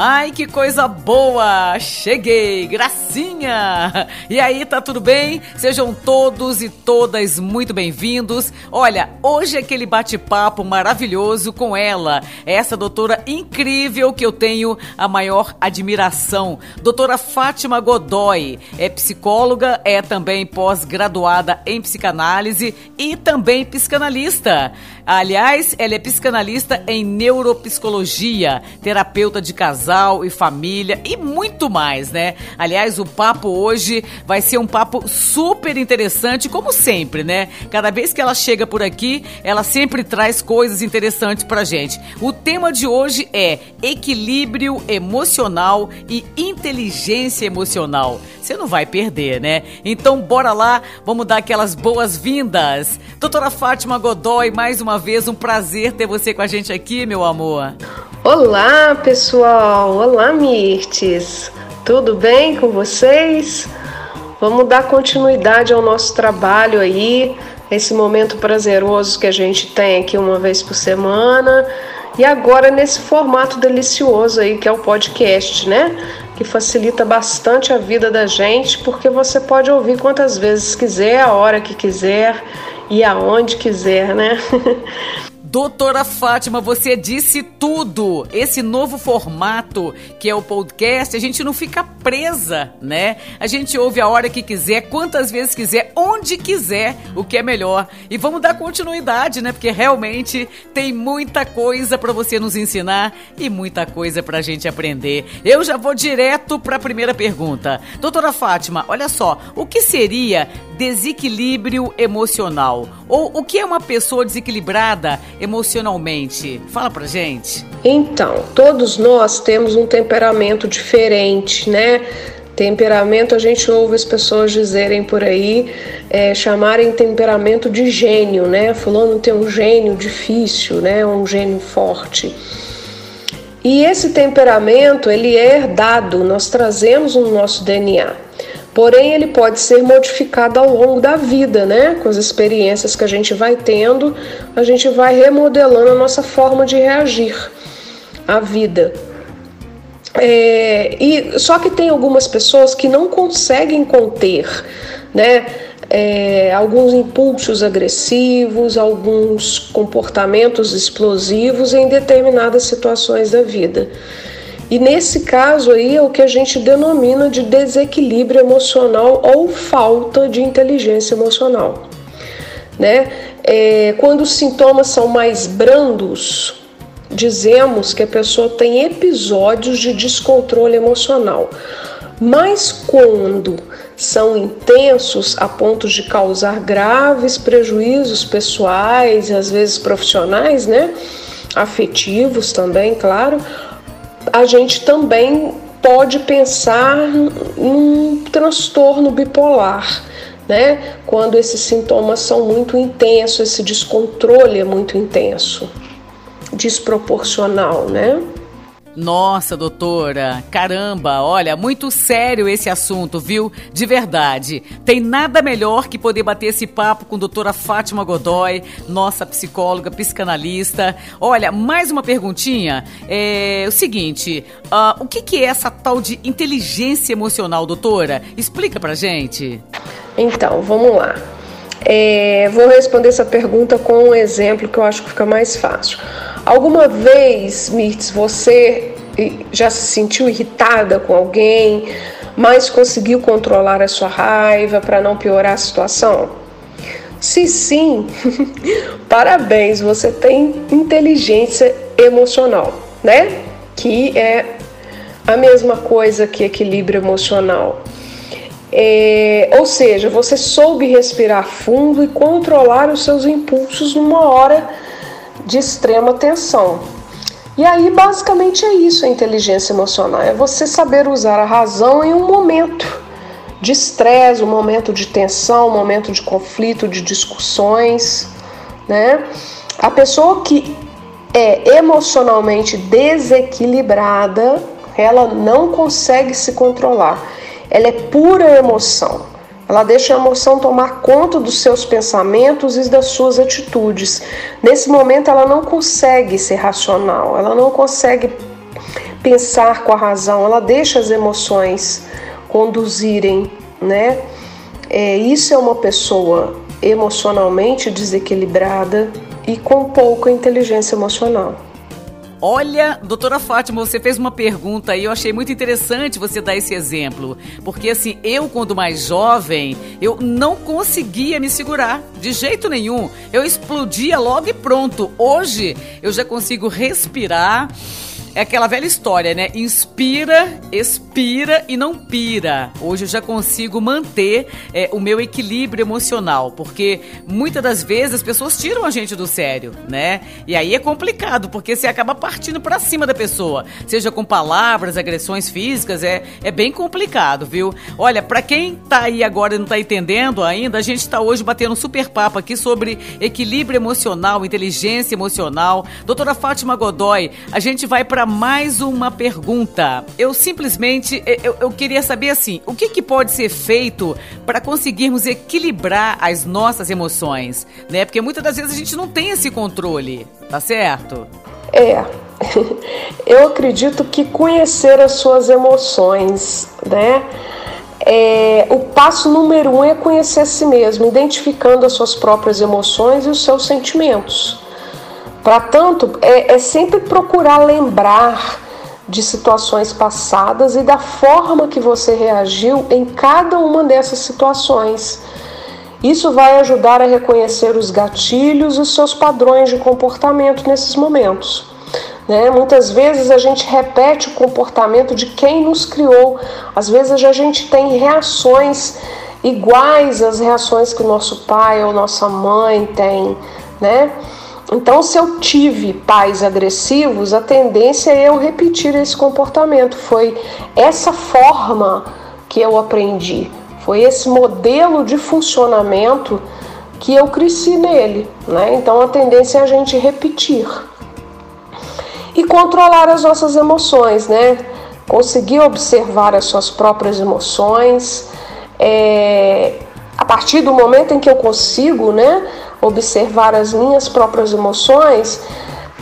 Ai, que coisa boa! Cheguei, gracinha! E aí, tá tudo bem? Sejam todos e todas muito bem-vindos. Olha, hoje é aquele bate-papo maravilhoso com ela, essa doutora incrível que eu tenho a maior admiração, doutora Fátima Godoy. É psicóloga, é também pós-graduada em psicanálise e também psicanalista. Aliás, ela é psicanalista em neuropsicologia, terapeuta de casal e família e muito mais, né? Aliás, o papo hoje vai ser um papo super interessante, como sempre, né? Cada vez que ela chega por aqui, ela sempre traz coisas interessantes pra gente. O tema de hoje é equilíbrio emocional e inteligência emocional. Você não vai perder, né? Então, bora lá, vamos dar aquelas boas-vindas. Doutora Fátima Godoy, mais uma vez, um prazer ter você com a gente aqui, meu amor. Olá, pessoal! Olá, Mirtes! Tudo bem com vocês? Vamos dar continuidade ao nosso trabalho aí, esse momento prazeroso que a gente tem aqui uma vez por semana. E agora nesse formato delicioso aí que é o podcast, né? Que facilita bastante a vida da gente, porque você pode ouvir quantas vezes quiser, a hora que quiser e aonde quiser, né? Doutora Fátima, você disse tudo. Esse novo formato que é o podcast, a gente não fica presa, né? A gente ouve a hora que quiser, quantas vezes quiser, onde quiser, o que é melhor. E vamos dar continuidade, né? Porque realmente tem muita coisa para você nos ensinar e muita coisa para a gente aprender. Eu já vou direto para a primeira pergunta. Doutora Fátima, olha só, o que seria desequilíbrio emocional? Ou o que é uma pessoa desequilibrada emocionalmente? Fala pra gente. Então, todos nós temos um temperamento diferente, né? Temperamento, a gente ouve as pessoas dizerem por aí, é, chamarem temperamento de gênio, né? Fulano tem um gênio difícil, né? Um gênio forte. E esse temperamento, ele é herdado, nós trazemos no nosso DNA. Porém, ele pode ser modificado ao longo da vida, né? Com as experiências que a gente vai tendo, a gente vai remodelando a nossa forma de reagir à vida. É, e só que tem algumas pessoas que não conseguem conter, né? É, alguns impulsos agressivos, alguns comportamentos explosivos em determinadas situações da vida. E nesse caso aí é o que a gente denomina de desequilíbrio emocional ou falta de inteligência emocional. Né? É, quando os sintomas são mais brandos, dizemos que a pessoa tem episódios de descontrole emocional. Mas quando são intensos a ponto de causar graves prejuízos pessoais e às vezes profissionais, né? Afetivos também, claro a gente também pode pensar num transtorno bipolar, né? Quando esses sintomas são muito intensos, esse descontrole é muito intenso, desproporcional, né? Nossa, doutora, caramba, olha, muito sério esse assunto, viu? De verdade. Tem nada melhor que poder bater esse papo com a doutora Fátima Godoy, nossa psicóloga, psicanalista. Olha, mais uma perguntinha. É o seguinte: uh, o que, que é essa tal de inteligência emocional, doutora? Explica pra gente. Então, vamos lá. É, vou responder essa pergunta com um exemplo que eu acho que fica mais fácil. Alguma vez, Mirtz, você já se sentiu irritada com alguém, mas conseguiu controlar a sua raiva para não piorar a situação? Se sim, parabéns, você tem inteligência emocional, né? Que é a mesma coisa que equilíbrio emocional. É, ou seja, você soube respirar fundo e controlar os seus impulsos numa hora de extrema tensão. E aí, basicamente, é isso a inteligência emocional: é você saber usar a razão em um momento de estresse, um momento de tensão, um momento de conflito, de discussões, né? A pessoa que é emocionalmente desequilibrada, ela não consegue se controlar. Ela é pura emoção. Ela deixa a emoção tomar conta dos seus pensamentos e das suas atitudes. Nesse momento, ela não consegue ser racional, ela não consegue pensar com a razão, ela deixa as emoções conduzirem, né? É, isso é uma pessoa emocionalmente desequilibrada e com pouca inteligência emocional. Olha, doutora Fátima, você fez uma pergunta aí, eu achei muito interessante você dar esse exemplo. Porque assim, eu quando mais jovem, eu não conseguia me segurar, de jeito nenhum. Eu explodia logo e pronto. Hoje eu já consigo respirar é aquela velha história, né? Inspira, expira e não pira. Hoje eu já consigo manter é, o meu equilíbrio emocional, porque muitas das vezes as pessoas tiram a gente do sério, né? E aí é complicado, porque você acaba partindo para cima da pessoa, seja com palavras, agressões físicas, é, é bem complicado, viu? Olha, para quem tá aí agora e não tá entendendo ainda, a gente tá hoje batendo um super papo aqui sobre equilíbrio emocional, inteligência emocional. Doutora Fátima Godoy, a gente vai para mais uma pergunta. Eu simplesmente eu, eu queria saber assim, o que, que pode ser feito para conseguirmos equilibrar as nossas emoções, né? Porque muitas das vezes a gente não tem esse controle, tá certo? É. Eu acredito que conhecer as suas emoções, né? É, o passo número um é conhecer a si mesmo, identificando as suas próprias emoções e os seus sentimentos. Para tanto, é, é sempre procurar lembrar de situações passadas e da forma que você reagiu em cada uma dessas situações. Isso vai ajudar a reconhecer os gatilhos e os seus padrões de comportamento nesses momentos. Né? Muitas vezes a gente repete o comportamento de quem nos criou, às vezes a gente tem reações iguais às reações que o nosso pai ou nossa mãe tem, né? Então, se eu tive pais agressivos, a tendência é eu repetir esse comportamento. Foi essa forma que eu aprendi, foi esse modelo de funcionamento que eu cresci nele. Né? Então, a tendência é a gente repetir. E controlar as nossas emoções, né? Conseguir observar as suas próprias emoções. É... A partir do momento em que eu consigo, né? Observar as minhas próprias emoções,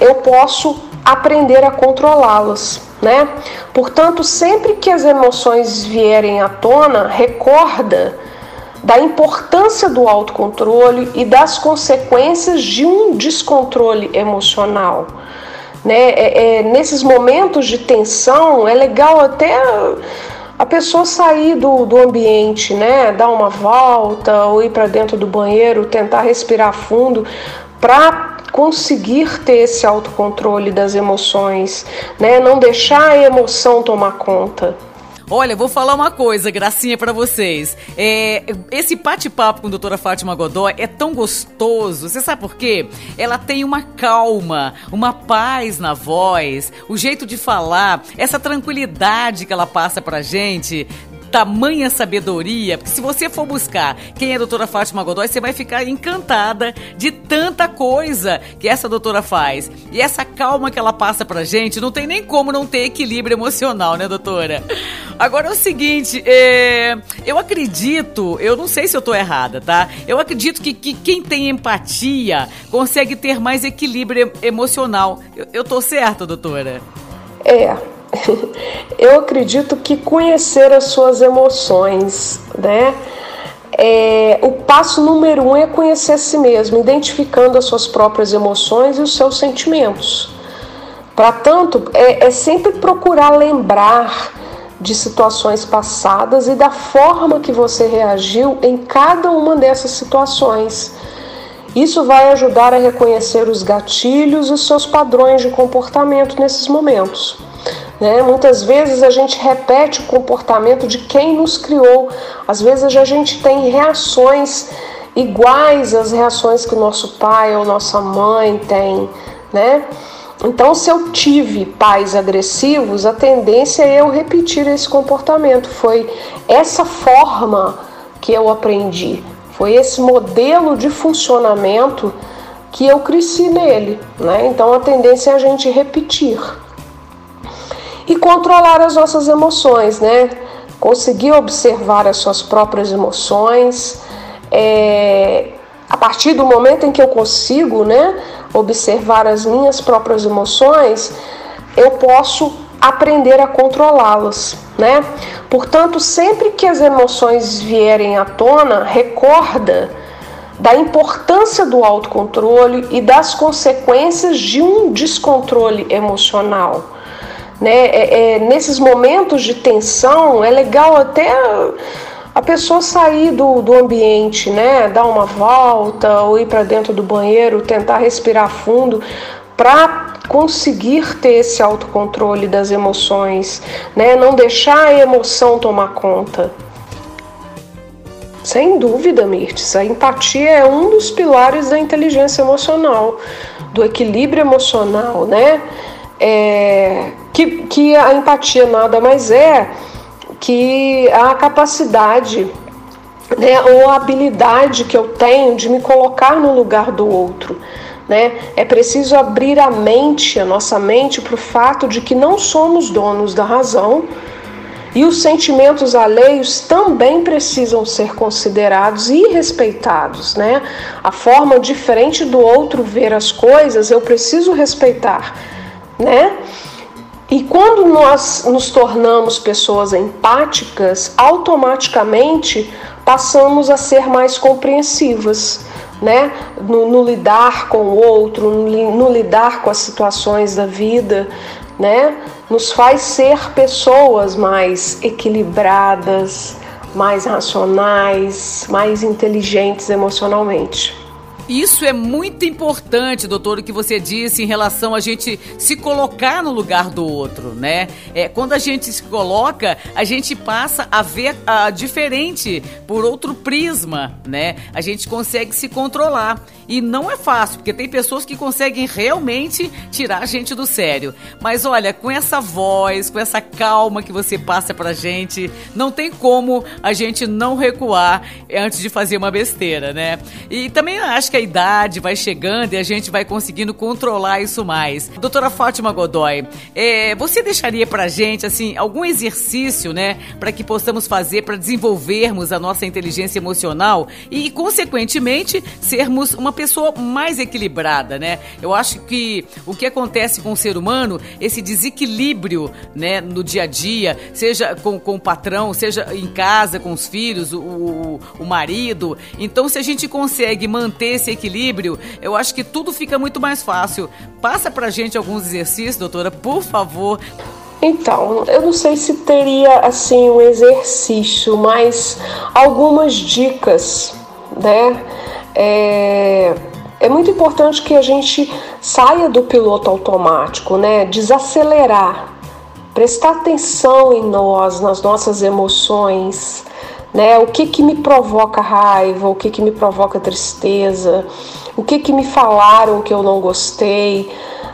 eu posso aprender a controlá-las, né? Portanto, sempre que as emoções vierem à tona, recorda da importância do autocontrole e das consequências de um descontrole emocional. Né? É, é, nesses momentos de tensão, é legal até a pessoa sair do, do ambiente, né, dar uma volta ou ir para dentro do banheiro, tentar respirar fundo para conseguir ter esse autocontrole das emoções, né, não deixar a emoção tomar conta. Olha, vou falar uma coisa, gracinha para vocês. É, esse bate-papo com a doutora Fátima Godoy é tão gostoso. Você sabe por quê? Ela tem uma calma, uma paz na voz, o jeito de falar, essa tranquilidade que ela passa pra gente tamanha sabedoria, porque se você for buscar quem é a doutora Fátima Godoy, você vai ficar encantada de tanta coisa que essa doutora faz. E essa calma que ela passa pra gente, não tem nem como não ter equilíbrio emocional, né, doutora? Agora é o seguinte, é, eu acredito, eu não sei se eu tô errada, tá? Eu acredito que, que quem tem empatia consegue ter mais equilíbrio emocional. Eu, eu tô certa, doutora? É, eu acredito que conhecer as suas emoções, né? É, o passo número um é conhecer a si mesmo, identificando as suas próprias emoções e os seus sentimentos. Para tanto, é, é sempre procurar lembrar de situações passadas e da forma que você reagiu em cada uma dessas situações. Isso vai ajudar a reconhecer os gatilhos e os seus padrões de comportamento nesses momentos. Né? Muitas vezes a gente repete o comportamento de quem nos criou, às vezes a gente tem reações iguais às reações que nosso pai ou nossa mãe tem, né? Então, se eu tive pais agressivos, a tendência é eu repetir esse comportamento. Foi essa forma que eu aprendi, foi esse modelo de funcionamento que eu cresci nele, né? Então, a tendência é a gente repetir e controlar as nossas emoções, né? Conseguir observar as suas próprias emoções. É, a partir do momento em que eu consigo, né, observar as minhas próprias emoções, eu posso aprender a controlá-las, né? Portanto, sempre que as emoções vierem à tona, recorda da importância do autocontrole e das consequências de um descontrole emocional. Né? É, é, nesses momentos de tensão, é legal até a pessoa sair do, do ambiente, né? dar uma volta ou ir para dentro do banheiro, tentar respirar fundo para conseguir ter esse autocontrole das emoções, né? não deixar a emoção tomar conta. Sem dúvida, Mirtes, a empatia é um dos pilares da inteligência emocional, do equilíbrio emocional, né? É, que, que a empatia nada mais é que a capacidade né, ou a habilidade que eu tenho de me colocar no lugar do outro. Né? É preciso abrir a mente, a nossa mente, para o fato de que não somos donos da razão, e os sentimentos alheios também precisam ser considerados e respeitados, né? A forma diferente do outro ver as coisas eu preciso respeitar, né? E quando nós nos tornamos pessoas empáticas, automaticamente passamos a ser mais compreensivas, né? No, no lidar com o outro, no, no lidar com as situações da vida, né? Nos faz ser pessoas mais equilibradas, mais racionais, mais inteligentes emocionalmente. Isso é muito importante, doutor, o que você disse em relação a gente se colocar no lugar do outro, né? É, quando a gente se coloca, a gente passa a ver a, diferente por outro prisma, né? A gente consegue se controlar. E não é fácil, porque tem pessoas que conseguem realmente tirar a gente do sério. Mas olha, com essa voz, com essa calma que você passa pra gente, não tem como a gente não recuar antes de fazer uma besteira, né? E também acho que a idade vai chegando e a gente vai conseguindo controlar isso mais. Doutora Fátima Godoy, é, você deixaria pra gente, assim, algum exercício, né, para que possamos fazer para desenvolvermos a nossa inteligência emocional e, consequentemente, sermos uma pessoa mais equilibrada, né? Eu acho que o que acontece com o ser humano, esse desequilíbrio, né, no dia a dia, seja com, com o patrão, seja em casa, com os filhos, o, o, o marido. Então, se a gente consegue manter esse equilíbrio, eu acho que tudo fica muito mais fácil. Passa pra gente alguns exercícios, doutora, por favor. Então, eu não sei se teria assim um exercício, mas algumas dicas, né? É, é muito importante que a gente saia do piloto automático, né? Desacelerar, prestar atenção em nós, nas nossas emoções, né? O que que me provoca raiva, o que que me provoca tristeza, o que que me falaram que eu não gostei,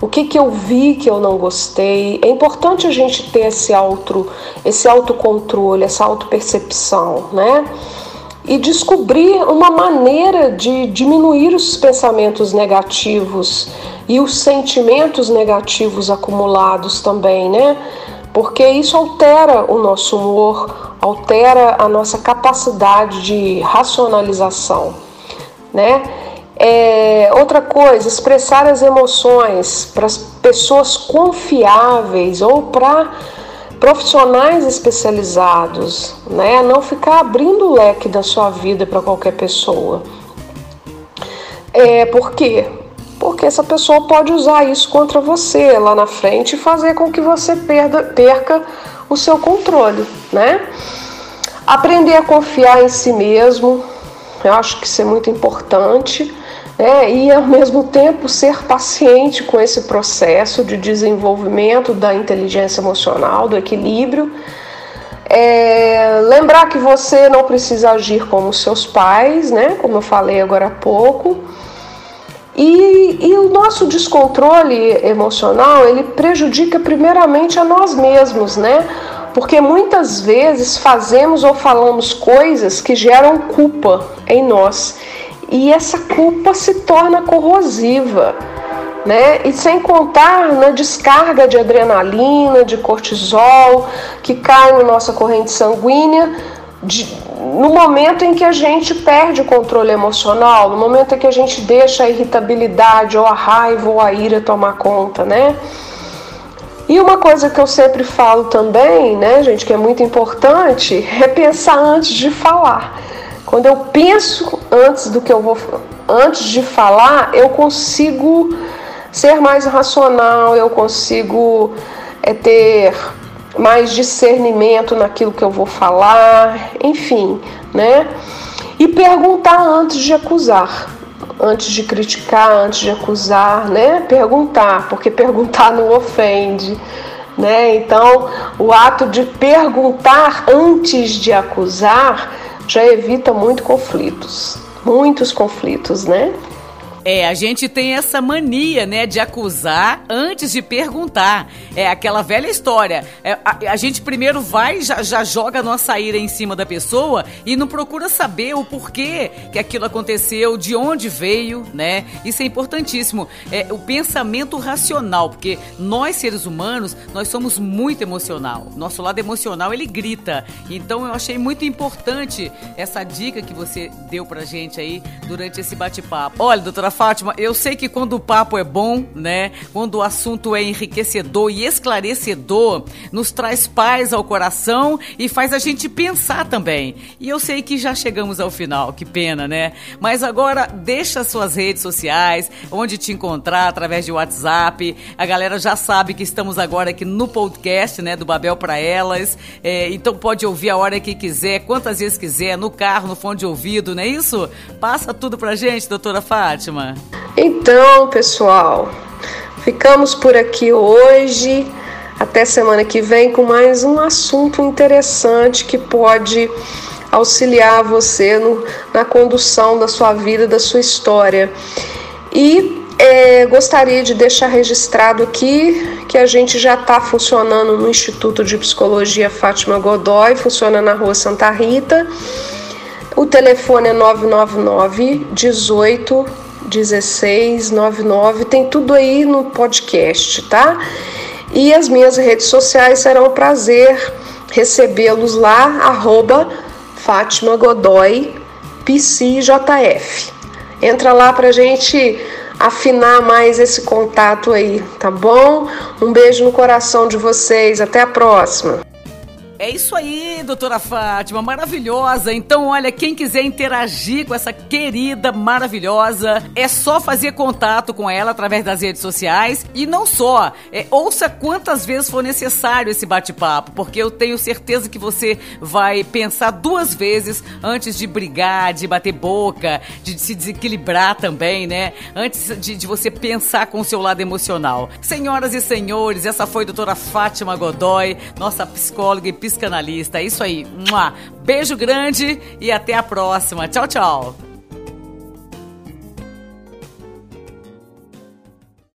o que que eu vi que eu não gostei. É importante a gente ter esse auto, esse autocontrole, essa autopercepção, né? E descobrir uma maneira de diminuir os pensamentos negativos e os sentimentos negativos acumulados também, né? Porque isso altera o nosso humor, altera a nossa capacidade de racionalização, né? É, outra coisa, expressar as emoções para as pessoas confiáveis ou para profissionais especializados, né? Não ficar abrindo o leque da sua vida para qualquer pessoa. É, por quê? Porque essa pessoa pode usar isso contra você lá na frente e fazer com que você perda, perca o seu controle, né? Aprender a confiar em si mesmo, eu acho que isso é muito importante, né? E ao mesmo tempo ser paciente com esse processo de desenvolvimento da inteligência emocional, do equilíbrio. É, lembrar que você não precisa agir como seus pais, né? Como eu falei agora há pouco. E, e, o nosso descontrole emocional ele prejudica primeiramente a nós mesmos, né? Porque muitas vezes fazemos ou falamos coisas que geram culpa em nós e essa culpa se torna corrosiva. Né? E sem contar na descarga de adrenalina, de cortisol, que cai na nossa corrente sanguínea, de, no momento em que a gente perde o controle emocional, no momento em que a gente deixa a irritabilidade ou a raiva ou a ira tomar conta, né? E uma coisa que eu sempre falo também, né, gente, que é muito importante, é pensar antes de falar. Quando eu penso antes do que eu vou antes de falar, eu consigo ser mais racional, eu consigo é, ter mais discernimento naquilo que eu vou falar, enfim, né? E perguntar antes de acusar, antes de criticar, antes de acusar, né? Perguntar, porque perguntar não ofende, né? Então, o ato de perguntar antes de acusar já evita muito conflitos, muitos conflitos, né? É, a gente tem essa mania, né, de acusar antes de perguntar. É aquela velha história. É, a, a, gente primeiro vai, já, já joga a nossa ira em cima da pessoa e não procura saber o porquê que aquilo aconteceu, de onde veio, né? Isso é importantíssimo. É o pensamento racional, porque nós seres humanos, nós somos muito emocional. Nosso lado emocional, ele grita. Então eu achei muito importante essa dica que você deu pra gente aí durante esse bate-papo. Olha, doutora Fátima, eu sei que quando o papo é bom, né? Quando o assunto é enriquecedor e esclarecedor, nos traz paz ao coração e faz a gente pensar também. E eu sei que já chegamos ao final, que pena, né? Mas agora deixa suas redes sociais, onde te encontrar através de WhatsApp. A galera já sabe que estamos agora aqui no podcast, né, do Babel para elas. É, então pode ouvir a hora que quiser, quantas vezes quiser, no carro, no fone de ouvido, não é isso? Passa tudo pra gente, doutora Fátima. Então, pessoal, ficamos por aqui hoje. Até semana que vem com mais um assunto interessante que pode auxiliar você no, na condução da sua vida, da sua história. E é, gostaria de deixar registrado aqui que a gente já está funcionando no Instituto de Psicologia Fátima Godoy, funciona na rua Santa Rita. O telefone é 999 18 1699, tem tudo aí no podcast, tá? E as minhas redes sociais serão um prazer recebê-los lá, arroba Fátima Godoy, PCJF. Entra lá pra gente afinar mais esse contato aí, tá bom? Um beijo no coração de vocês, até a próxima! É isso aí, doutora Fátima, maravilhosa. Então, olha, quem quiser interagir com essa querida maravilhosa, é só fazer contato com ela através das redes sociais. E não só, é, ouça quantas vezes for necessário esse bate-papo, porque eu tenho certeza que você vai pensar duas vezes antes de brigar, de bater boca, de se desequilibrar também, né? Antes de, de você pensar com o seu lado emocional. Senhoras e senhores, essa foi a doutora Fátima Godoy, nossa psicóloga e psicanalista. É isso aí. Beijo grande e até a próxima. Tchau, tchau.